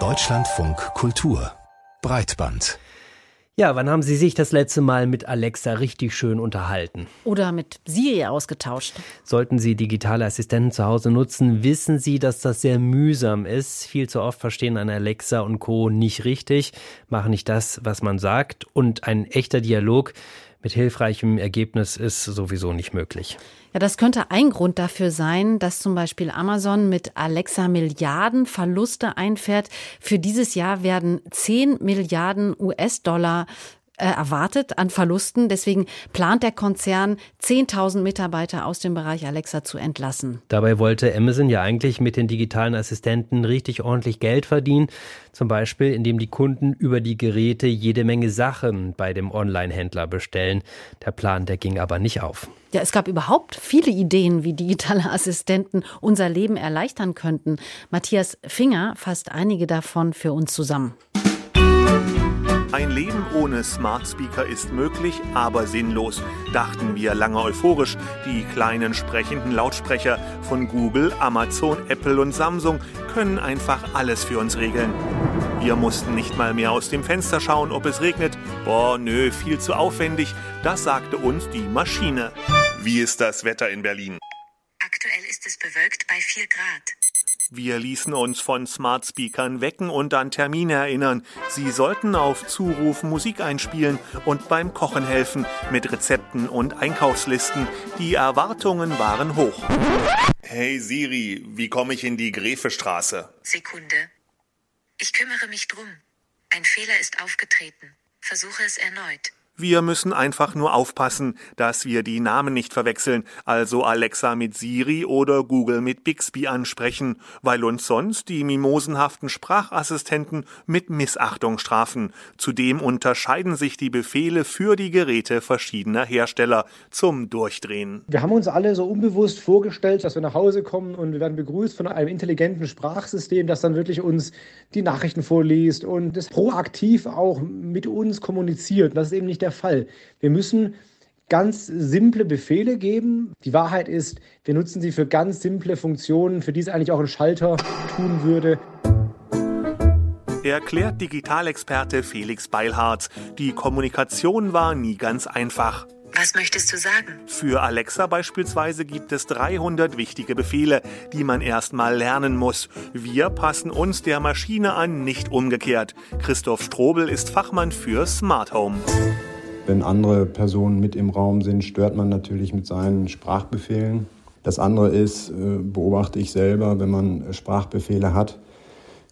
Deutschlandfunk Kultur Breitband ja, wann haben Sie sich das letzte Mal mit Alexa richtig schön unterhalten? Oder mit Siri ausgetauscht? Sollten Sie digitale Assistenten zu Hause nutzen, wissen Sie, dass das sehr mühsam ist. Viel zu oft verstehen eine Alexa und Co. nicht richtig, machen nicht das, was man sagt. Und ein echter Dialog mit hilfreichem Ergebnis ist sowieso nicht möglich. Ja, das könnte ein Grund dafür sein, dass zum Beispiel Amazon mit Alexa Milliarden Verluste einfährt. Für dieses Jahr werden 10 Milliarden US-Dollar äh, erwartet an Verlusten. Deswegen plant der Konzern, 10.000 Mitarbeiter aus dem Bereich Alexa zu entlassen. Dabei wollte Amazon ja eigentlich mit den digitalen Assistenten richtig ordentlich Geld verdienen. Zum Beispiel, indem die Kunden über die Geräte jede Menge Sachen bei dem Online-Händler bestellen. Der Plan, der ging aber nicht auf. Ja, es gab überhaupt viele Ideen, wie digitale Assistenten unser Leben erleichtern könnten. Matthias Finger fasst einige davon für uns zusammen. Ein Leben ohne Smart Speaker ist möglich, aber sinnlos, dachten wir lange euphorisch. Die kleinen sprechenden Lautsprecher von Google, Amazon, Apple und Samsung können einfach alles für uns regeln. Wir mussten nicht mal mehr aus dem Fenster schauen, ob es regnet. Boah, nö, viel zu aufwendig. Das sagte uns die Maschine. Wie ist das Wetter in Berlin? Aktuell ist es bewölkt bei 4 Grad. Wir ließen uns von Smart Speakern wecken und an Termine erinnern. Sie sollten auf Zuruf Musik einspielen und beim Kochen helfen mit Rezepten und Einkaufslisten. Die Erwartungen waren hoch. Hey Siri, wie komme ich in die Gräfestraße? Sekunde. Ich kümmere mich drum. Ein Fehler ist aufgetreten. Versuche es erneut. Wir müssen einfach nur aufpassen, dass wir die Namen nicht verwechseln, also Alexa mit Siri oder Google mit Bixby ansprechen, weil uns sonst die mimosenhaften Sprachassistenten mit Missachtung strafen. Zudem unterscheiden sich die Befehle für die Geräte verschiedener Hersteller zum Durchdrehen. Wir haben uns alle so unbewusst vorgestellt, dass wir nach Hause kommen und wir werden begrüßt von einem intelligenten Sprachsystem, das dann wirklich uns die Nachrichten vorliest und das proaktiv auch mit uns kommuniziert. Das ist eben nicht der Fall. Wir müssen ganz simple Befehle geben. Die Wahrheit ist, wir nutzen sie für ganz simple Funktionen, für die es eigentlich auch ein Schalter tun würde. Erklärt Digitalexperte Felix Beilhardt. Die Kommunikation war nie ganz einfach. Was möchtest du sagen? Für Alexa beispielsweise gibt es 300 wichtige Befehle, die man erstmal lernen muss. Wir passen uns der Maschine an, nicht umgekehrt. Christoph Strobel ist Fachmann für Smart Home. Wenn andere Personen mit im Raum sind, stört man natürlich mit seinen Sprachbefehlen. Das andere ist, äh, beobachte ich selber, wenn man Sprachbefehle hat,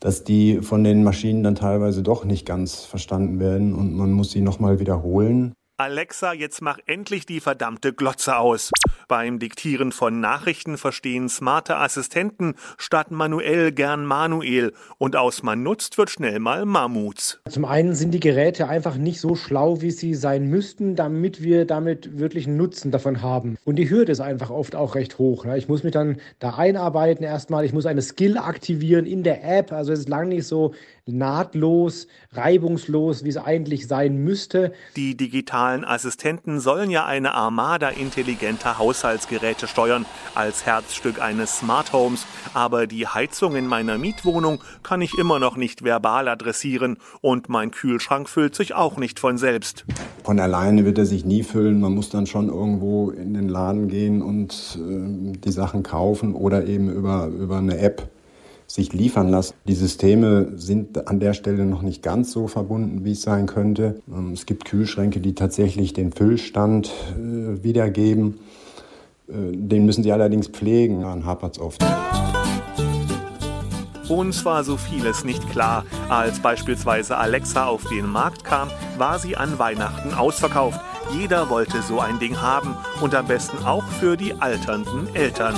dass die von den Maschinen dann teilweise doch nicht ganz verstanden werden und man muss sie nochmal wiederholen. Alexa, jetzt mach endlich die verdammte Glotze aus. Beim Diktieren von Nachrichten verstehen smarte Assistenten statt manuell gern Manuel und aus man nutzt wird schnell mal Mammuts. Zum einen sind die Geräte einfach nicht so schlau, wie sie sein müssten, damit wir damit wirklich einen Nutzen davon haben. Und die Hürde ist einfach oft auch recht hoch. Ne? Ich muss mich dann da einarbeiten erstmal, ich muss eine Skill aktivieren in der App, also es ist lange nicht so nahtlos, reibungslos, wie es eigentlich sein müsste. Die digitalen Assistenten sollen ja eine Armada intelligenter Haushaltsgeräte steuern, als Herzstück eines Smart Homes, aber die Heizung in meiner Mietwohnung kann ich immer noch nicht verbal adressieren und mein Kühlschrank füllt sich auch nicht von selbst. Von alleine wird er sich nie füllen, man muss dann schon irgendwo in den Laden gehen und äh, die Sachen kaufen oder eben über, über eine App sich liefern lassen. Die Systeme sind an der Stelle noch nicht ganz so verbunden, wie es sein könnte. Ähm, es gibt Kühlschränke, die tatsächlich den Füllstand äh, wiedergeben. Äh, den müssen sie allerdings pflegen, dann hapert es oft. Uns war so vieles nicht klar. Als beispielsweise Alexa auf den Markt kam, war sie an Weihnachten ausverkauft. Jeder wollte so ein Ding haben und am besten auch für die alternden Eltern.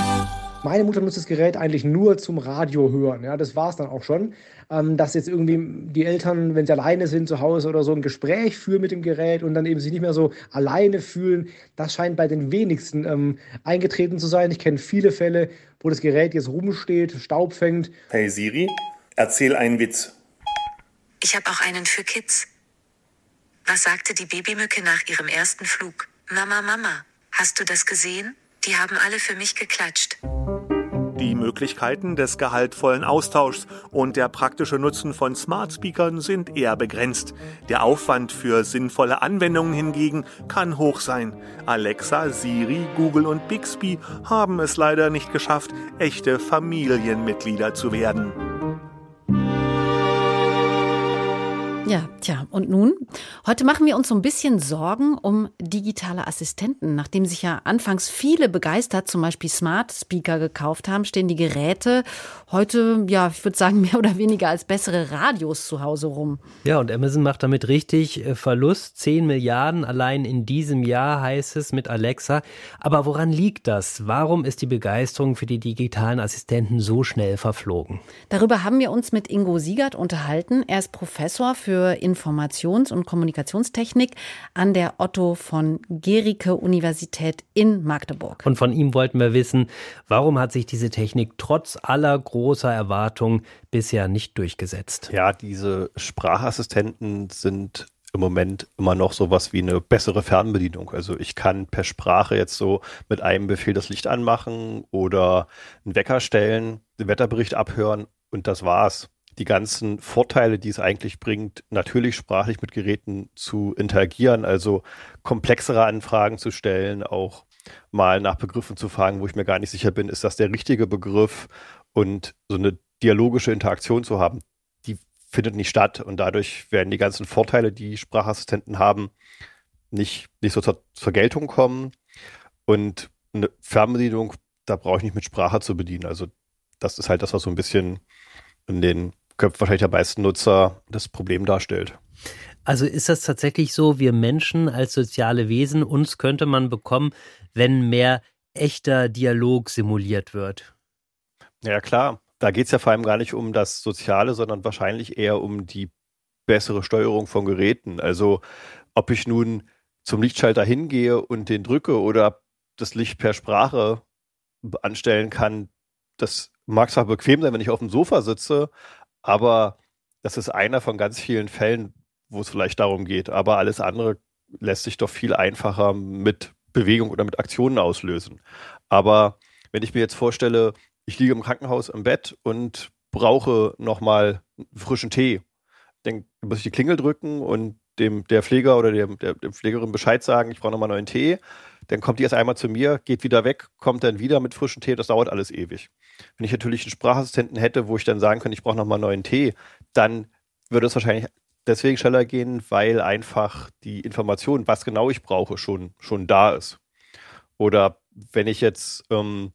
Meine Mutter nutzt das Gerät eigentlich nur zum Radio hören. Ja, das war es dann auch schon. Ähm, dass jetzt irgendwie die Eltern, wenn sie alleine sind zu Hause oder so, ein Gespräch führen mit dem Gerät und dann eben sich nicht mehr so alleine fühlen, das scheint bei den wenigsten ähm, eingetreten zu sein. Ich kenne viele Fälle, wo das Gerät jetzt rumsteht, Staub fängt. Hey Siri, erzähl einen Witz. Ich habe auch einen für Kids. Was sagte die Babymücke nach ihrem ersten Flug? Mama, Mama, hast du das gesehen? Die haben alle für mich geklatscht. Die Möglichkeiten des gehaltvollen Austauschs und der praktische Nutzen von Smart Speakern sind eher begrenzt. Der Aufwand für sinnvolle Anwendungen hingegen kann hoch sein. Alexa, Siri, Google und Bixby haben es leider nicht geschafft, echte Familienmitglieder zu werden. Ja, tja, und nun? Heute machen wir uns so ein bisschen Sorgen um digitale Assistenten. Nachdem sich ja anfangs viele begeistert, zum Beispiel Smart Speaker gekauft haben, stehen die Geräte heute, ja, ich würde sagen, mehr oder weniger als bessere Radios zu Hause rum. Ja, und Amazon macht damit richtig äh, Verlust. 10 Milliarden allein in diesem Jahr heißt es mit Alexa. Aber woran liegt das? Warum ist die Begeisterung für die digitalen Assistenten so schnell verflogen? Darüber haben wir uns mit Ingo Siegert unterhalten. Er ist Professor für für Informations- und Kommunikationstechnik an der Otto von Gericke Universität in Magdeburg. Und von ihm wollten wir wissen, warum hat sich diese Technik trotz aller großer Erwartungen bisher nicht durchgesetzt? Ja, diese Sprachassistenten sind im Moment immer noch sowas wie eine bessere Fernbedienung. Also ich kann per Sprache jetzt so mit einem Befehl das Licht anmachen oder einen Wecker stellen, den Wetterbericht abhören und das war's die ganzen Vorteile, die es eigentlich bringt, natürlich sprachlich mit Geräten zu interagieren, also komplexere Anfragen zu stellen, auch mal nach Begriffen zu fragen, wo ich mir gar nicht sicher bin, ist das der richtige Begriff? Und so eine dialogische Interaktion zu haben, die findet nicht statt. Und dadurch werden die ganzen Vorteile, die Sprachassistenten haben, nicht, nicht so zur, zur Geltung kommen. Und eine Fernbedienung, da brauche ich nicht mit Sprache zu bedienen. Also das ist halt das, was so ein bisschen in den Köpfen wahrscheinlich der meisten Nutzer das Problem darstellt. Also ist das tatsächlich so, wir Menschen als soziale Wesen, uns könnte man bekommen, wenn mehr echter Dialog simuliert wird? Ja klar, da geht es ja vor allem gar nicht um das Soziale, sondern wahrscheinlich eher um die bessere Steuerung von Geräten. Also ob ich nun zum Lichtschalter hingehe und den drücke oder das Licht per Sprache anstellen kann, das mag zwar bequem sein, wenn ich auf dem Sofa sitze, aber das ist einer von ganz vielen Fällen, wo es vielleicht darum geht. Aber alles andere lässt sich doch viel einfacher mit Bewegung oder mit Aktionen auslösen. Aber wenn ich mir jetzt vorstelle, ich liege im Krankenhaus im Bett und brauche nochmal frischen Tee, dann muss ich die Klingel drücken und dem der Pfleger oder dem, der, der Pflegerin Bescheid sagen, ich brauche nochmal neuen Tee. Dann kommt die erst einmal zu mir, geht wieder weg, kommt dann wieder mit frischem Tee. Das dauert alles ewig. Wenn ich natürlich einen Sprachassistenten hätte, wo ich dann sagen könnte, ich brauche nochmal neuen Tee, dann würde es wahrscheinlich deswegen schneller gehen, weil einfach die Information, was genau ich brauche, schon, schon da ist. Oder wenn ich jetzt ähm,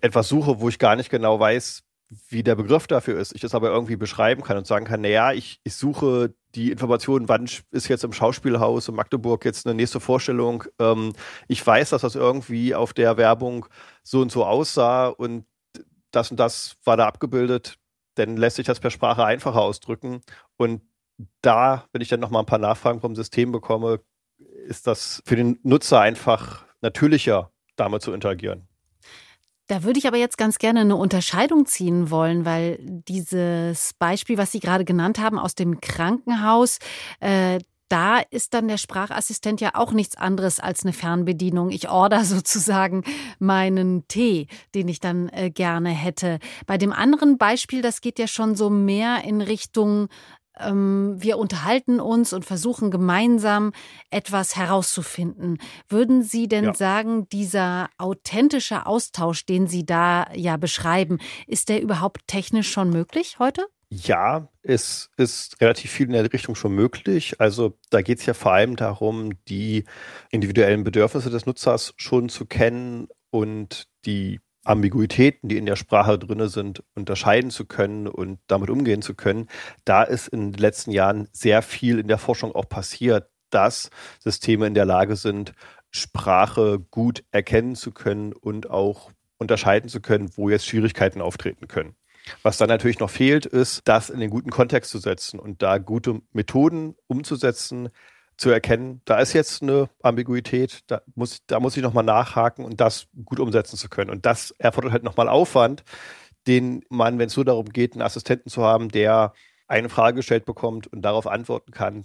etwas suche, wo ich gar nicht genau weiß, wie der Begriff dafür ist, ich das aber irgendwie beschreiben kann und sagen kann, naja, ich, ich suche die Information, wann ist jetzt im Schauspielhaus in Magdeburg jetzt eine nächste Vorstellung. Ähm, ich weiß, dass das irgendwie auf der Werbung so und so aussah und das und das war da abgebildet. Dann lässt sich das per Sprache einfacher ausdrücken. Und da, wenn ich dann nochmal ein paar Nachfragen vom System bekomme, ist das für den Nutzer einfach natürlicher, damit zu interagieren. Da würde ich aber jetzt ganz gerne eine Unterscheidung ziehen wollen, weil dieses Beispiel, was Sie gerade genannt haben aus dem Krankenhaus, äh, da ist dann der Sprachassistent ja auch nichts anderes als eine Fernbedienung. Ich order sozusagen meinen Tee, den ich dann äh, gerne hätte. Bei dem anderen Beispiel, das geht ja schon so mehr in Richtung wir unterhalten uns und versuchen gemeinsam etwas herauszufinden. Würden Sie denn ja. sagen, dieser authentische Austausch, den Sie da ja beschreiben, ist der überhaupt technisch schon möglich heute? Ja, es ist relativ viel in der Richtung schon möglich. Also da geht es ja vor allem darum, die individuellen Bedürfnisse des Nutzers schon zu kennen und die Ambiguitäten, die in der Sprache drin sind, unterscheiden zu können und damit umgehen zu können. Da ist in den letzten Jahren sehr viel in der Forschung auch passiert, dass Systeme in der Lage sind, Sprache gut erkennen zu können und auch unterscheiden zu können, wo jetzt Schwierigkeiten auftreten können. Was dann natürlich noch fehlt, ist, das in den guten Kontext zu setzen und da gute Methoden umzusetzen, zu erkennen, da ist jetzt eine Ambiguität, da muss, da muss ich nochmal nachhaken und das gut umsetzen zu können. Und das erfordert halt nochmal Aufwand, den man, wenn es so darum geht, einen Assistenten zu haben, der eine Frage gestellt bekommt und darauf antworten kann,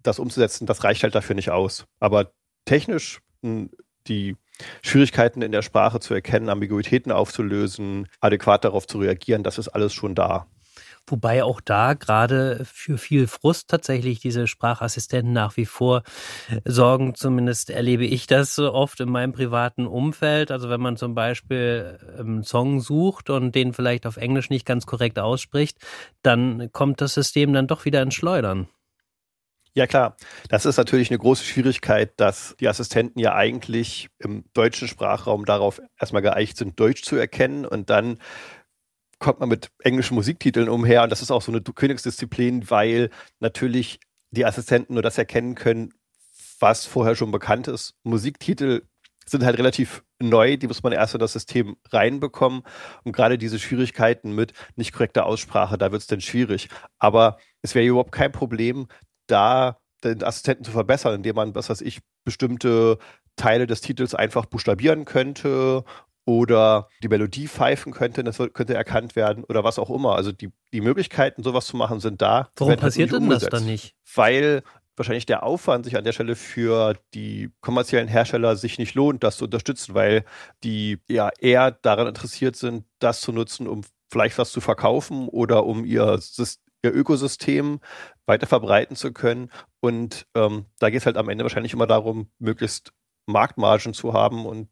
das umzusetzen, das reicht halt dafür nicht aus. Aber technisch die Schwierigkeiten in der Sprache zu erkennen, Ambiguitäten aufzulösen, adäquat darauf zu reagieren, das ist alles schon da. Wobei auch da gerade für viel Frust tatsächlich diese Sprachassistenten nach wie vor sorgen. Zumindest erlebe ich das so oft in meinem privaten Umfeld. Also wenn man zum Beispiel einen Song sucht und den vielleicht auf Englisch nicht ganz korrekt ausspricht, dann kommt das System dann doch wieder ins Schleudern. Ja klar, das ist natürlich eine große Schwierigkeit, dass die Assistenten ja eigentlich im deutschen Sprachraum darauf erstmal geeicht sind, Deutsch zu erkennen und dann kommt man mit englischen Musiktiteln umher und das ist auch so eine Königsdisziplin, weil natürlich die Assistenten nur das erkennen können, was vorher schon bekannt ist. Musiktitel sind halt relativ neu, die muss man erst in das System reinbekommen. Und gerade diese Schwierigkeiten mit nicht korrekter Aussprache, da wird es dann schwierig. Aber es wäre überhaupt kein Problem, da den Assistenten zu verbessern, indem man, was weiß ich, bestimmte Teile des Titels einfach buchstabieren könnte oder die Melodie pfeifen könnte, das könnte erkannt werden oder was auch immer. Also die, die Möglichkeiten, sowas zu machen, sind da. Warum passiert denn das dann nicht? Weil wahrscheinlich der Aufwand sich an der Stelle für die kommerziellen Hersteller sich nicht lohnt, das zu unterstützen, weil die ja eher daran interessiert sind, das zu nutzen, um vielleicht was zu verkaufen oder um ihr, ihr Ökosystem weiter verbreiten zu können. Und ähm, da geht es halt am Ende wahrscheinlich immer darum, möglichst Marktmargen zu haben. Und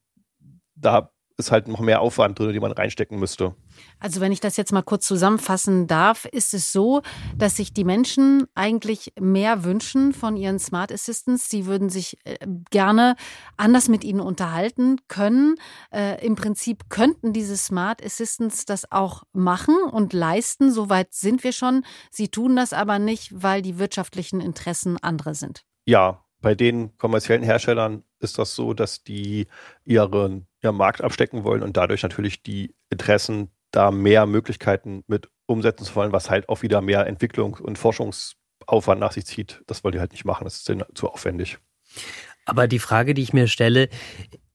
da ist halt noch mehr Aufwand drin, den man reinstecken müsste. Also wenn ich das jetzt mal kurz zusammenfassen darf, ist es so, dass sich die Menschen eigentlich mehr wünschen von ihren Smart Assistants. Sie würden sich äh, gerne anders mit ihnen unterhalten können. Äh, Im Prinzip könnten diese Smart Assistants das auch machen und leisten. Soweit sind wir schon. Sie tun das aber nicht, weil die wirtschaftlichen Interessen andere sind. Ja, bei den kommerziellen Herstellern ist das so, dass die ihren ja, Markt abstecken wollen und dadurch natürlich die Interessen da mehr Möglichkeiten mit umsetzen zu wollen, was halt auch wieder mehr Entwicklung und Forschungsaufwand nach sich zieht. Das wollen die halt nicht machen, das ist denen zu aufwendig. Aber die Frage, die ich mir stelle,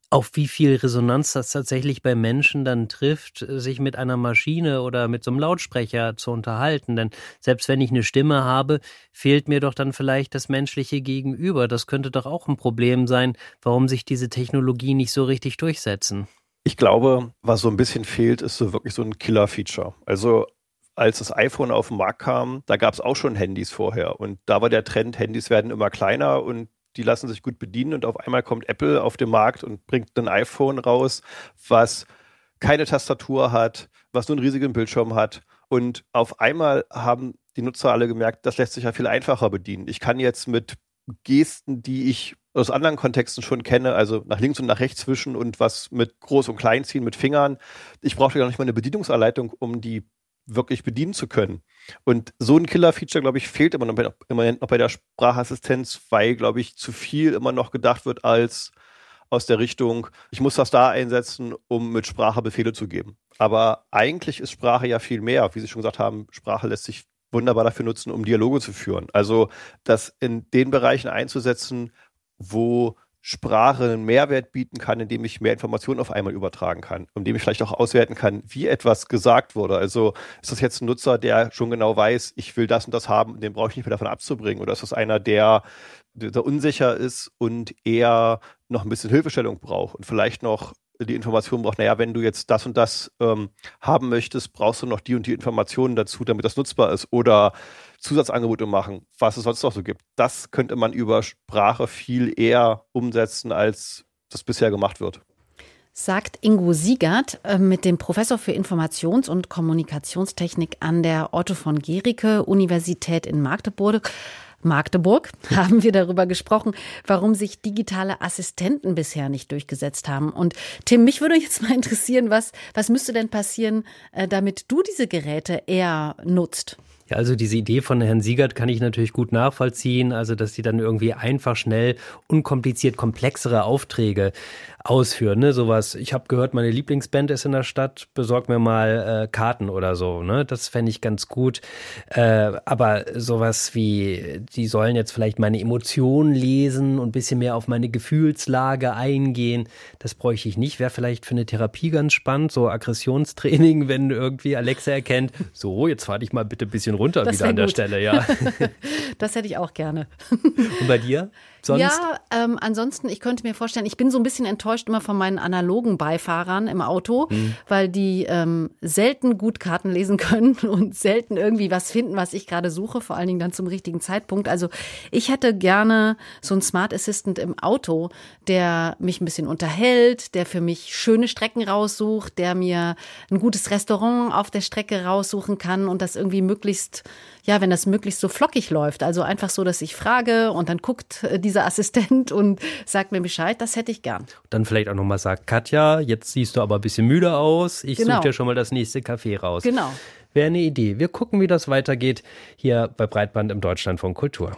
auf wie viel Resonanz das tatsächlich bei Menschen dann trifft, sich mit einer Maschine oder mit so einem Lautsprecher zu unterhalten. Denn selbst wenn ich eine Stimme habe, fehlt mir doch dann vielleicht das menschliche Gegenüber. Das könnte doch auch ein Problem sein, warum sich diese Technologie nicht so richtig durchsetzen. Ich glaube, was so ein bisschen fehlt, ist so wirklich so ein Killer-Feature. Also als das iPhone auf den Markt kam, da gab es auch schon Handys vorher. Und da war der Trend, Handys werden immer kleiner und die lassen sich gut bedienen und auf einmal kommt Apple auf den Markt und bringt ein iPhone raus, was keine Tastatur hat, was nur einen riesigen Bildschirm hat. Und auf einmal haben die Nutzer alle gemerkt, das lässt sich ja viel einfacher bedienen. Ich kann jetzt mit Gesten, die ich aus anderen Kontexten schon kenne, also nach links und nach rechts zwischen und was mit Groß- und Klein ziehen mit Fingern. Ich brauchte ja nicht mal eine Bedienungsanleitung, um die wirklich bedienen zu können. Und so ein Killer-Feature, glaube ich, fehlt immer noch, bei, immer noch bei der Sprachassistenz, weil, glaube ich, zu viel immer noch gedacht wird als aus der Richtung, ich muss das da einsetzen, um mit Sprache Befehle zu geben. Aber eigentlich ist Sprache ja viel mehr. Wie Sie schon gesagt haben, Sprache lässt sich wunderbar dafür nutzen, um Dialoge zu führen. Also das in den Bereichen einzusetzen, wo Sprache einen Mehrwert bieten kann, indem ich mehr Informationen auf einmal übertragen kann, indem ich vielleicht auch auswerten kann, wie etwas gesagt wurde. Also ist das jetzt ein Nutzer, der schon genau weiß, ich will das und das haben, den brauche ich nicht mehr davon abzubringen? Oder ist das einer, der, der unsicher ist und eher noch ein bisschen Hilfestellung braucht und vielleicht noch die Information braucht, naja, wenn du jetzt das und das ähm, haben möchtest, brauchst du noch die und die Informationen dazu, damit das nutzbar ist. Oder Zusatzangebote machen, was es sonst noch so gibt. Das könnte man über Sprache viel eher umsetzen, als das bisher gemacht wird. Sagt Ingo Siegert äh, mit dem Professor für Informations- und Kommunikationstechnik an der Otto von Gericke Universität in Magdeburg. Magdeburg haben wir darüber gesprochen, warum sich digitale Assistenten bisher nicht durchgesetzt haben. Und Tim, mich würde jetzt mal interessieren, was, was müsste denn passieren, äh, damit du diese Geräte eher nutzt? Ja, also diese Idee von Herrn Siegert kann ich natürlich gut nachvollziehen. Also, dass sie dann irgendwie einfach, schnell, unkompliziert komplexere Aufträge ausführen. Ne? Sowas, ich habe gehört, meine Lieblingsband ist in der Stadt, besorg mir mal äh, Karten oder so. Ne? Das fände ich ganz gut. Äh, aber sowas wie, die sollen jetzt vielleicht meine Emotionen lesen und ein bisschen mehr auf meine Gefühlslage eingehen, das bräuchte ich nicht. Wäre vielleicht für eine Therapie ganz spannend, so Aggressionstraining, wenn irgendwie Alexa erkennt, so, jetzt fahr dich mal bitte ein bisschen runter das wieder an der gut. Stelle, ja. Das hätte ich auch gerne. Und bei dir? Sonst? Ja, ähm, ansonsten, ich könnte mir vorstellen, ich bin so ein bisschen enttäuscht immer von meinen analogen Beifahrern im Auto, mhm. weil die ähm, selten gut Karten lesen können und selten irgendwie was finden, was ich gerade suche, vor allen Dingen dann zum richtigen Zeitpunkt. Also ich hätte gerne so einen Smart Assistant im Auto, der mich ein bisschen unterhält, der für mich schöne Strecken raussucht, der mir ein gutes Restaurant auf der Strecke raussuchen kann und das irgendwie möglichst, ja, wenn das möglichst so flockig läuft. Also einfach so, dass ich frage und dann guckt äh, dieser Assistent und sagt mir Bescheid, das hätte ich gern. Dann vielleicht auch nochmal sagt, Katja, jetzt siehst du aber ein bisschen müde aus. Ich genau. suche dir schon mal das nächste Café raus. Genau. Wäre eine Idee. Wir gucken, wie das weitergeht hier bei Breitband im Deutschland von Kultur.